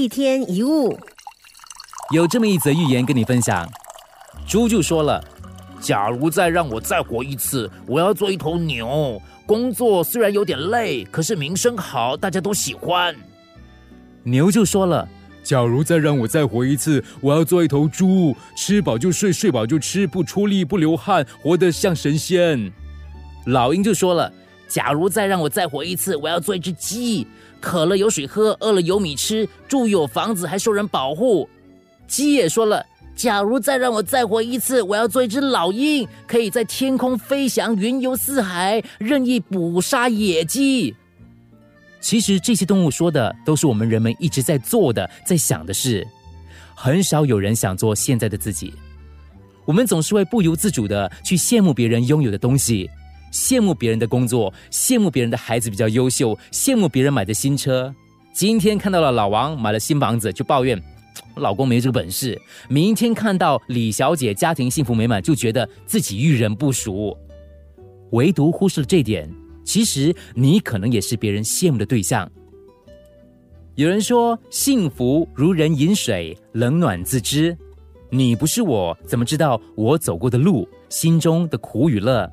一天一物，有这么一则寓言跟你分享。猪就说了：“假如再让我再活一次，我要做一头牛。工作虽然有点累，可是名声好，大家都喜欢。”牛就说了：“假如再让我再活一次，我要做一头猪，吃饱就睡，睡饱就吃，不出力不流汗，活得像神仙。”老鹰就说了。假如再让我再活一次，我要做一只鸡，渴了有水喝，饿了有米吃，住有房子，还受人保护。鸡也说了，假如再让我再活一次，我要做一只老鹰，可以在天空飞翔，云游四海，任意捕杀野鸡。其实这些动物说的都是我们人们一直在做的、在想的事，很少有人想做现在的自己。我们总是会不由自主的去羡慕别人拥有的东西。羡慕别人的工作，羡慕别人的孩子比较优秀，羡慕别人买的新车。今天看到了老王买了新房子，就抱怨老公没这个本事。明天看到李小姐家庭幸福美满，就觉得自己遇人不淑。唯独忽视了这点，其实你可能也是别人羡慕的对象。有人说，幸福如人饮水，冷暖自知。你不是我，怎么知道我走过的路，心中的苦与乐？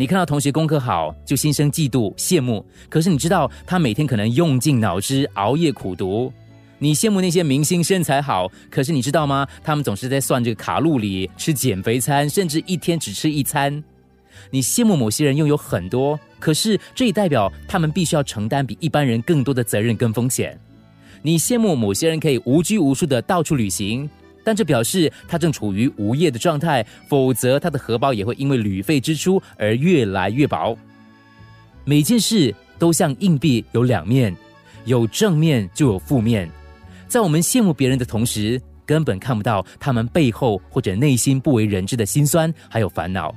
你看到同学功课好，就心生嫉妒、羡慕。可是你知道，他每天可能用尽脑汁熬夜苦读。你羡慕那些明星身材好，可是你知道吗？他们总是在算这个卡路里，吃减肥餐，甚至一天只吃一餐。你羡慕某些人拥有很多，可是这也代表他们必须要承担比一般人更多的责任跟风险。你羡慕某些人可以无拘无束的到处旅行。但这表示他正处于无业的状态，否则他的荷包也会因为旅费支出而越来越薄。每件事都像硬币，有两面，有正面就有负面。在我们羡慕别人的同时，根本看不到他们背后或者内心不为人知的辛酸还有烦恼。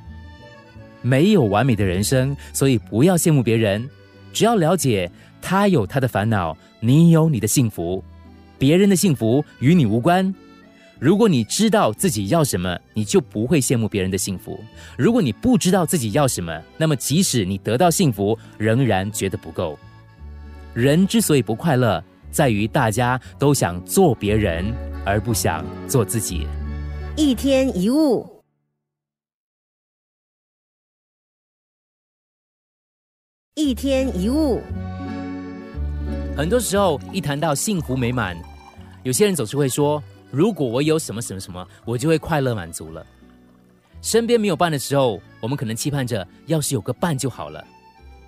没有完美的人生，所以不要羡慕别人。只要了解他有他的烦恼，你有你的幸福，别人的幸福与你无关。如果你知道自己要什么，你就不会羡慕别人的幸福；如果你不知道自己要什么，那么即使你得到幸福，仍然觉得不够。人之所以不快乐，在于大家都想做别人，而不想做自己。一天一物，一天一物。很多时候，一谈到幸福美满，有些人总是会说。如果我有什么什么什么，我就会快乐满足了。身边没有伴的时候，我们可能期盼着，要是有个伴就好了。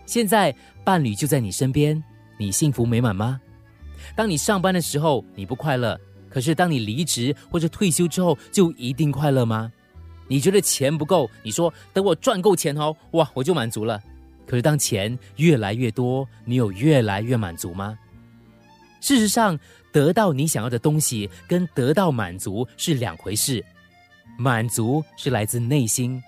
现在伴侣就在你身边，你幸福美满吗？当你上班的时候你不快乐，可是当你离职或者退休之后，就一定快乐吗？你觉得钱不够，你说等我赚够钱哦，哇，我就满足了。可是当钱越来越多，你有越来越满足吗？事实上。得到你想要的东西跟得到满足是两回事，满足是来自内心。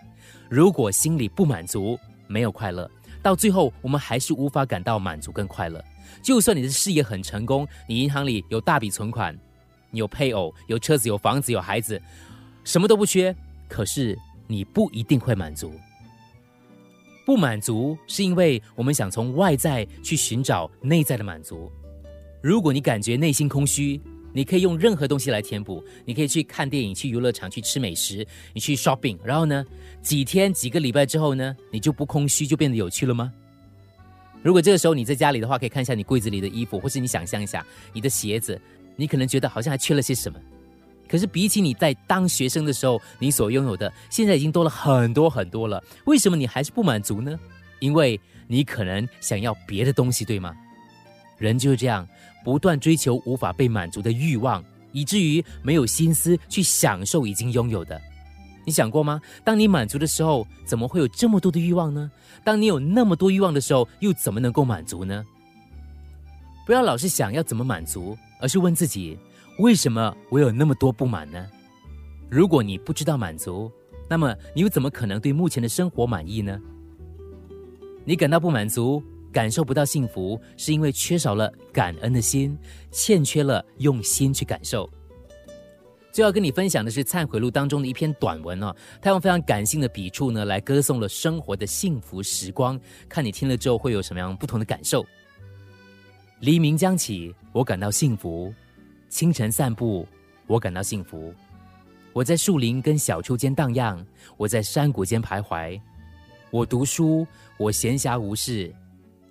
如果心里不满足，没有快乐，到最后我们还是无法感到满足跟快乐。就算你的事业很成功，你银行里有大笔存款，你有配偶、有车子、有房子、有孩子，什么都不缺，可是你不一定会满足。不满足是因为我们想从外在去寻找内在的满足。如果你感觉内心空虚，你可以用任何东西来填补。你可以去看电影、去游乐场、去吃美食，你去 shopping。然后呢，几天、几个礼拜之后呢，你就不空虚，就变得有趣了吗？如果这个时候你在家里的话，可以看一下你柜子里的衣服，或是你想象一下你的鞋子，你可能觉得好像还缺了些什么。可是比起你在当学生的时候你所拥有的，现在已经多了很多很多了。为什么你还是不满足呢？因为你可能想要别的东西，对吗？人就是这样。不断追求无法被满足的欲望，以至于没有心思去享受已经拥有的。你想过吗？当你满足的时候，怎么会有这么多的欲望呢？当你有那么多欲望的时候，又怎么能够满足呢？不要老是想要怎么满足，而是问自己：为什么我有那么多不满呢？如果你不知道满足，那么你又怎么可能对目前的生活满意呢？你感到不满足。感受不到幸福，是因为缺少了感恩的心，欠缺了用心去感受。最要跟你分享的是《忏悔录》当中的一篇短文哦，他用非常感性的笔触呢，来歌颂了生活的幸福时光。看你听了之后会有什么样不同的感受？黎明将起，我感到幸福，清晨散步，我感到幸福；我在树林跟小丘间荡漾，我在山谷间徘徊；我读书，我闲暇无事；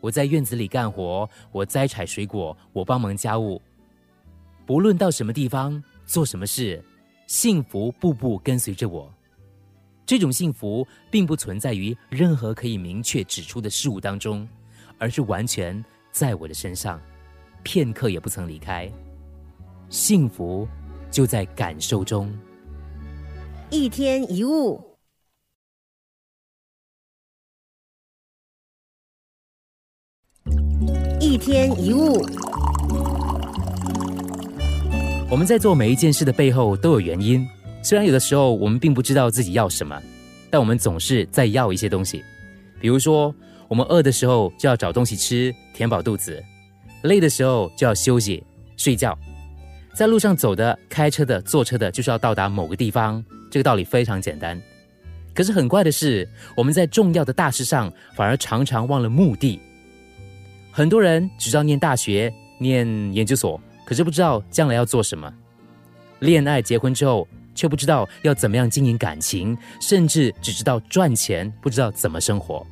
我在院子里干活，我摘采水果，我帮忙家务。不论到什么地方做什么事，幸福步步跟随着我。这种幸福并不存在于任何可以明确指出的事物当中，而是完全在我的身上，片刻也不曾离开。幸福就在感受中。一天一物，一天一物。我们在做每一件事的背后都有原因，虽然有的时候我们并不知道自己要什么，但我们总是在要一些东西。比如说，我们饿的时候就要找东西吃，填饱肚子；累的时候就要休息睡觉。在路上走的、开车的、坐车的，就是要到达某个地方。这个道理非常简单。可是很怪的是，我们在重要的大事上反而常常忘了目的。很多人只知道念大学、念研究所，可是不知道将来要做什么。恋爱结婚之后，却不知道要怎么样经营感情，甚至只知道赚钱，不知道怎么生活。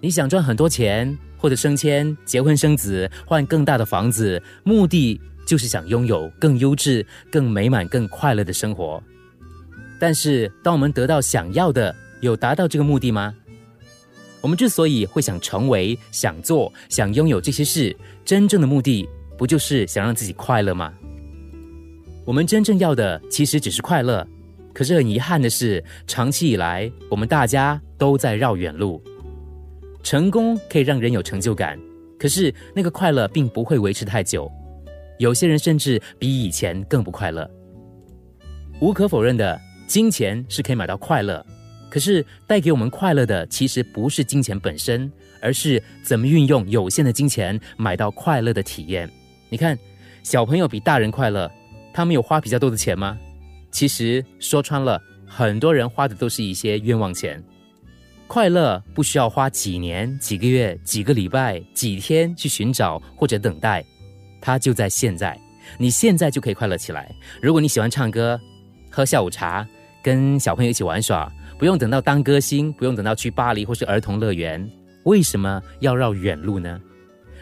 你想赚很多钱，或者升迁、结婚生子、换更大的房子，目的。就是想拥有更优质、更美满、更快乐的生活。但是，当我们得到想要的，有达到这个目的吗？我们之所以会想成为、想做、想拥有这些事，真正的目的不就是想让自己快乐吗？我们真正要的其实只是快乐。可是很遗憾的是，长期以来，我们大家都在绕远路。成功可以让人有成就感，可是那个快乐并不会维持太久。有些人甚至比以前更不快乐。无可否认的，金钱是可以买到快乐，可是带给我们快乐的其实不是金钱本身，而是怎么运用有限的金钱买到快乐的体验。你看，小朋友比大人快乐，他们有花比较多的钱吗？其实说穿了，很多人花的都是一些冤枉钱。快乐不需要花几年、几个月、几个礼拜、几天去寻找或者等待。它就在现在，你现在就可以快乐起来。如果你喜欢唱歌、喝下午茶、跟小朋友一起玩耍，不用等到当歌星，不用等到去巴黎或是儿童乐园，为什么要绕远路呢？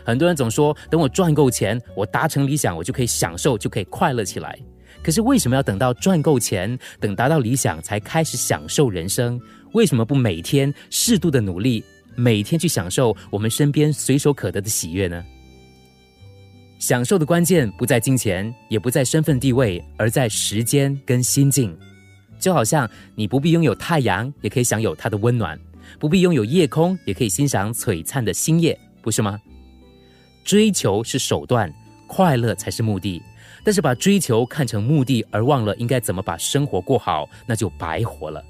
很多人总说，等我赚够钱，我达成理想，我就可以享受，就可以快乐起来。可是为什么要等到赚够钱，等达到理想才开始享受人生？为什么不每天适度的努力，每天去享受我们身边随手可得的喜悦呢？享受的关键不在金钱，也不在身份地位，而在时间跟心境。就好像你不必拥有太阳，也可以享有它的温暖；不必拥有夜空，也可以欣赏璀璨的星夜，不是吗？追求是手段，快乐才是目的。但是把追求看成目的，而忘了应该怎么把生活过好，那就白活了。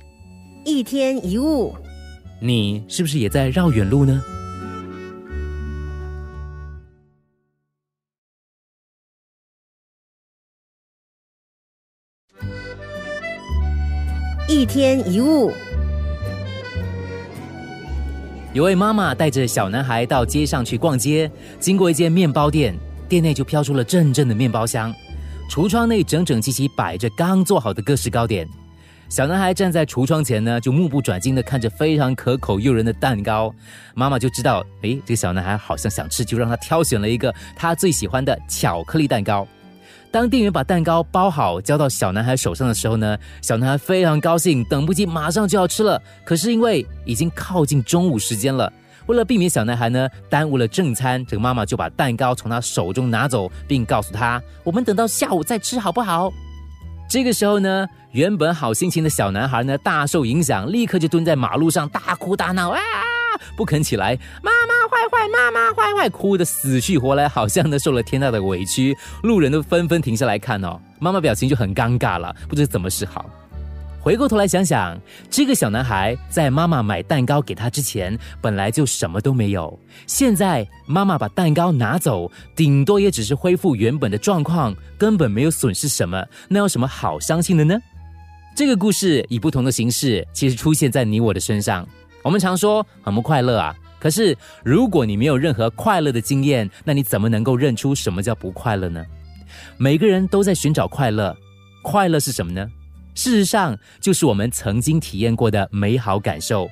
一天一物，你是不是也在绕远路呢？一天一物，有位妈妈带着小男孩到街上去逛街，经过一间面包店，店内就飘出了阵阵的面包香。橱窗内整整齐齐摆着刚做好的各式糕点。小男孩站在橱窗前呢，就目不转睛的看着非常可口诱人的蛋糕。妈妈就知道，诶，这个小男孩好像想吃，就让他挑选了一个他最喜欢的巧克力蛋糕。当店员把蛋糕包好交到小男孩手上的时候呢，小男孩非常高兴，等不及马上就要吃了。可是因为已经靠近中午时间了，为了避免小男孩呢耽误了正餐，这个妈妈就把蛋糕从他手中拿走，并告诉他：“我们等到下午再吃好不好？”这个时候呢，原本好心情的小男孩呢大受影响，立刻就蹲在马路上大哭大闹啊，不肯起来。妈妈。坏坏，妈妈坏坏，哭得死去活来，好像呢受了天大的委屈。路人都纷纷停下来看哦，妈妈表情就很尴尬了，不知怎么是好。回过头来想想，这个小男孩在妈妈买蛋糕给他之前，本来就什么都没有。现在妈妈把蛋糕拿走，顶多也只是恢复原本的状况，根本没有损失什么。那有什么好伤心的呢？这个故事以不同的形式，其实出现在你我的身上。我们常说很不快乐啊。可是，如果你没有任何快乐的经验，那你怎么能够认出什么叫不快乐呢？每个人都在寻找快乐，快乐是什么呢？事实上，就是我们曾经体验过的美好感受。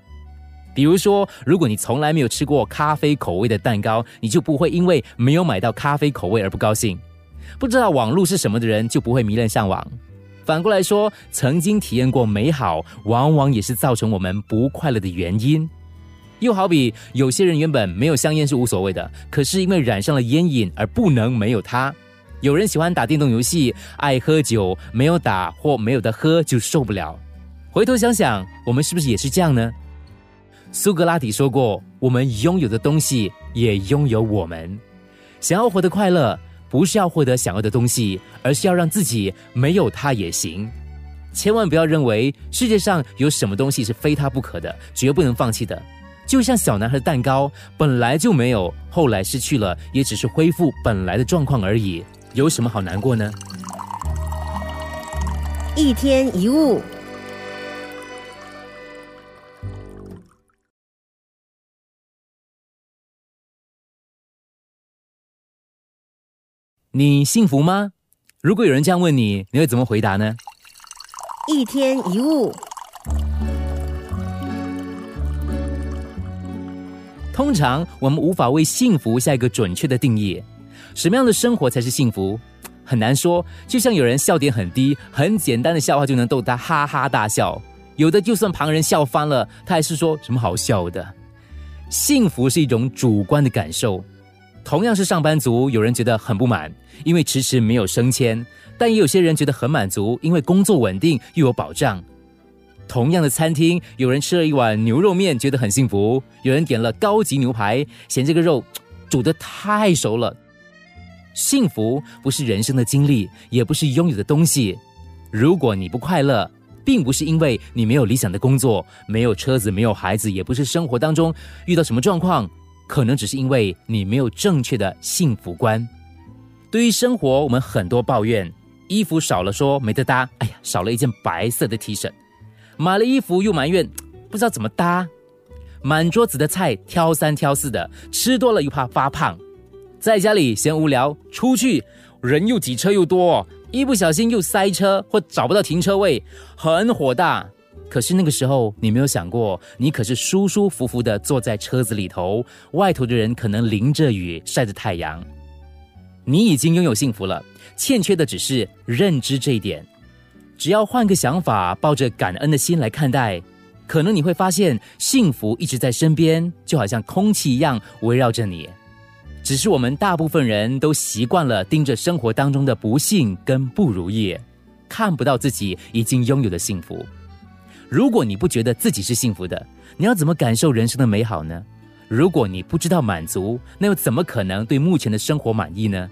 比如说，如果你从来没有吃过咖啡口味的蛋糕，你就不会因为没有买到咖啡口味而不高兴；不知道网络是什么的人，就不会迷恋上网。反过来说，曾经体验过美好，往往也是造成我们不快乐的原因。又好比有些人原本没有香烟是无所谓的，可是因为染上了烟瘾而不能没有它。有人喜欢打电动游戏，爱喝酒，没有打或没有的喝就受不了。回头想想，我们是不是也是这样呢？苏格拉底说过：“我们拥有的东西也拥有我们。想要活得快乐，不是要获得想要的东西，而是要让自己没有它也行。千万不要认为世界上有什么东西是非它不可的，绝不能放弃的。就像小男孩的蛋糕，本来就没有，后来失去了，也只是恢复本来的状况而已。”有什么好难过呢？一天一物，你幸福吗？如果有人这样问你，你会怎么回答呢？一天一物，通常我们无法为幸福下一个准确的定义。什么样的生活才是幸福？很难说。就像有人笑点很低，很简单的笑话就能逗他哈哈大笑；有的就算旁人笑翻了，他还是说什么好笑的。幸福是一种主观的感受。同样是上班族，有人觉得很不满，因为迟迟没有升迁；但也有些人觉得很满足，因为工作稳定又有保障。同样的餐厅，有人吃了一碗牛肉面觉得很幸福，有人点了高级牛排，嫌这个肉煮得太熟了。幸福不是人生的经历，也不是拥有的东西。如果你不快乐，并不是因为你没有理想的工作、没有车子、没有孩子，也不是生活当中遇到什么状况，可能只是因为你没有正确的幸福观。对于生活，我们很多抱怨：衣服少了说没得搭，哎呀，少了一件白色的 T 恤；买了衣服又埋怨不知道怎么搭；满桌子的菜挑三挑四的，吃多了又怕发胖。在家里嫌无聊，出去人又挤车又多，一不小心又塞车或找不到停车位，很火大。可是那个时候，你没有想过，你可是舒舒服服的坐在车子里头，外头的人可能淋着雨晒着太阳。你已经拥有幸福了，欠缺的只是认知这一点。只要换个想法，抱着感恩的心来看待，可能你会发现幸福一直在身边，就好像空气一样围绕着你。只是我们大部分人都习惯了盯着生活当中的不幸跟不如意，看不到自己已经拥有的幸福。如果你不觉得自己是幸福的，你要怎么感受人生的美好呢？如果你不知道满足，那又怎么可能对目前的生活满意呢？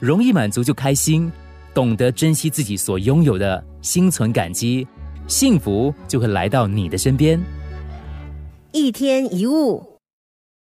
容易满足就开心，懂得珍惜自己所拥有的，心存感激，幸福就会来到你的身边。一天一物。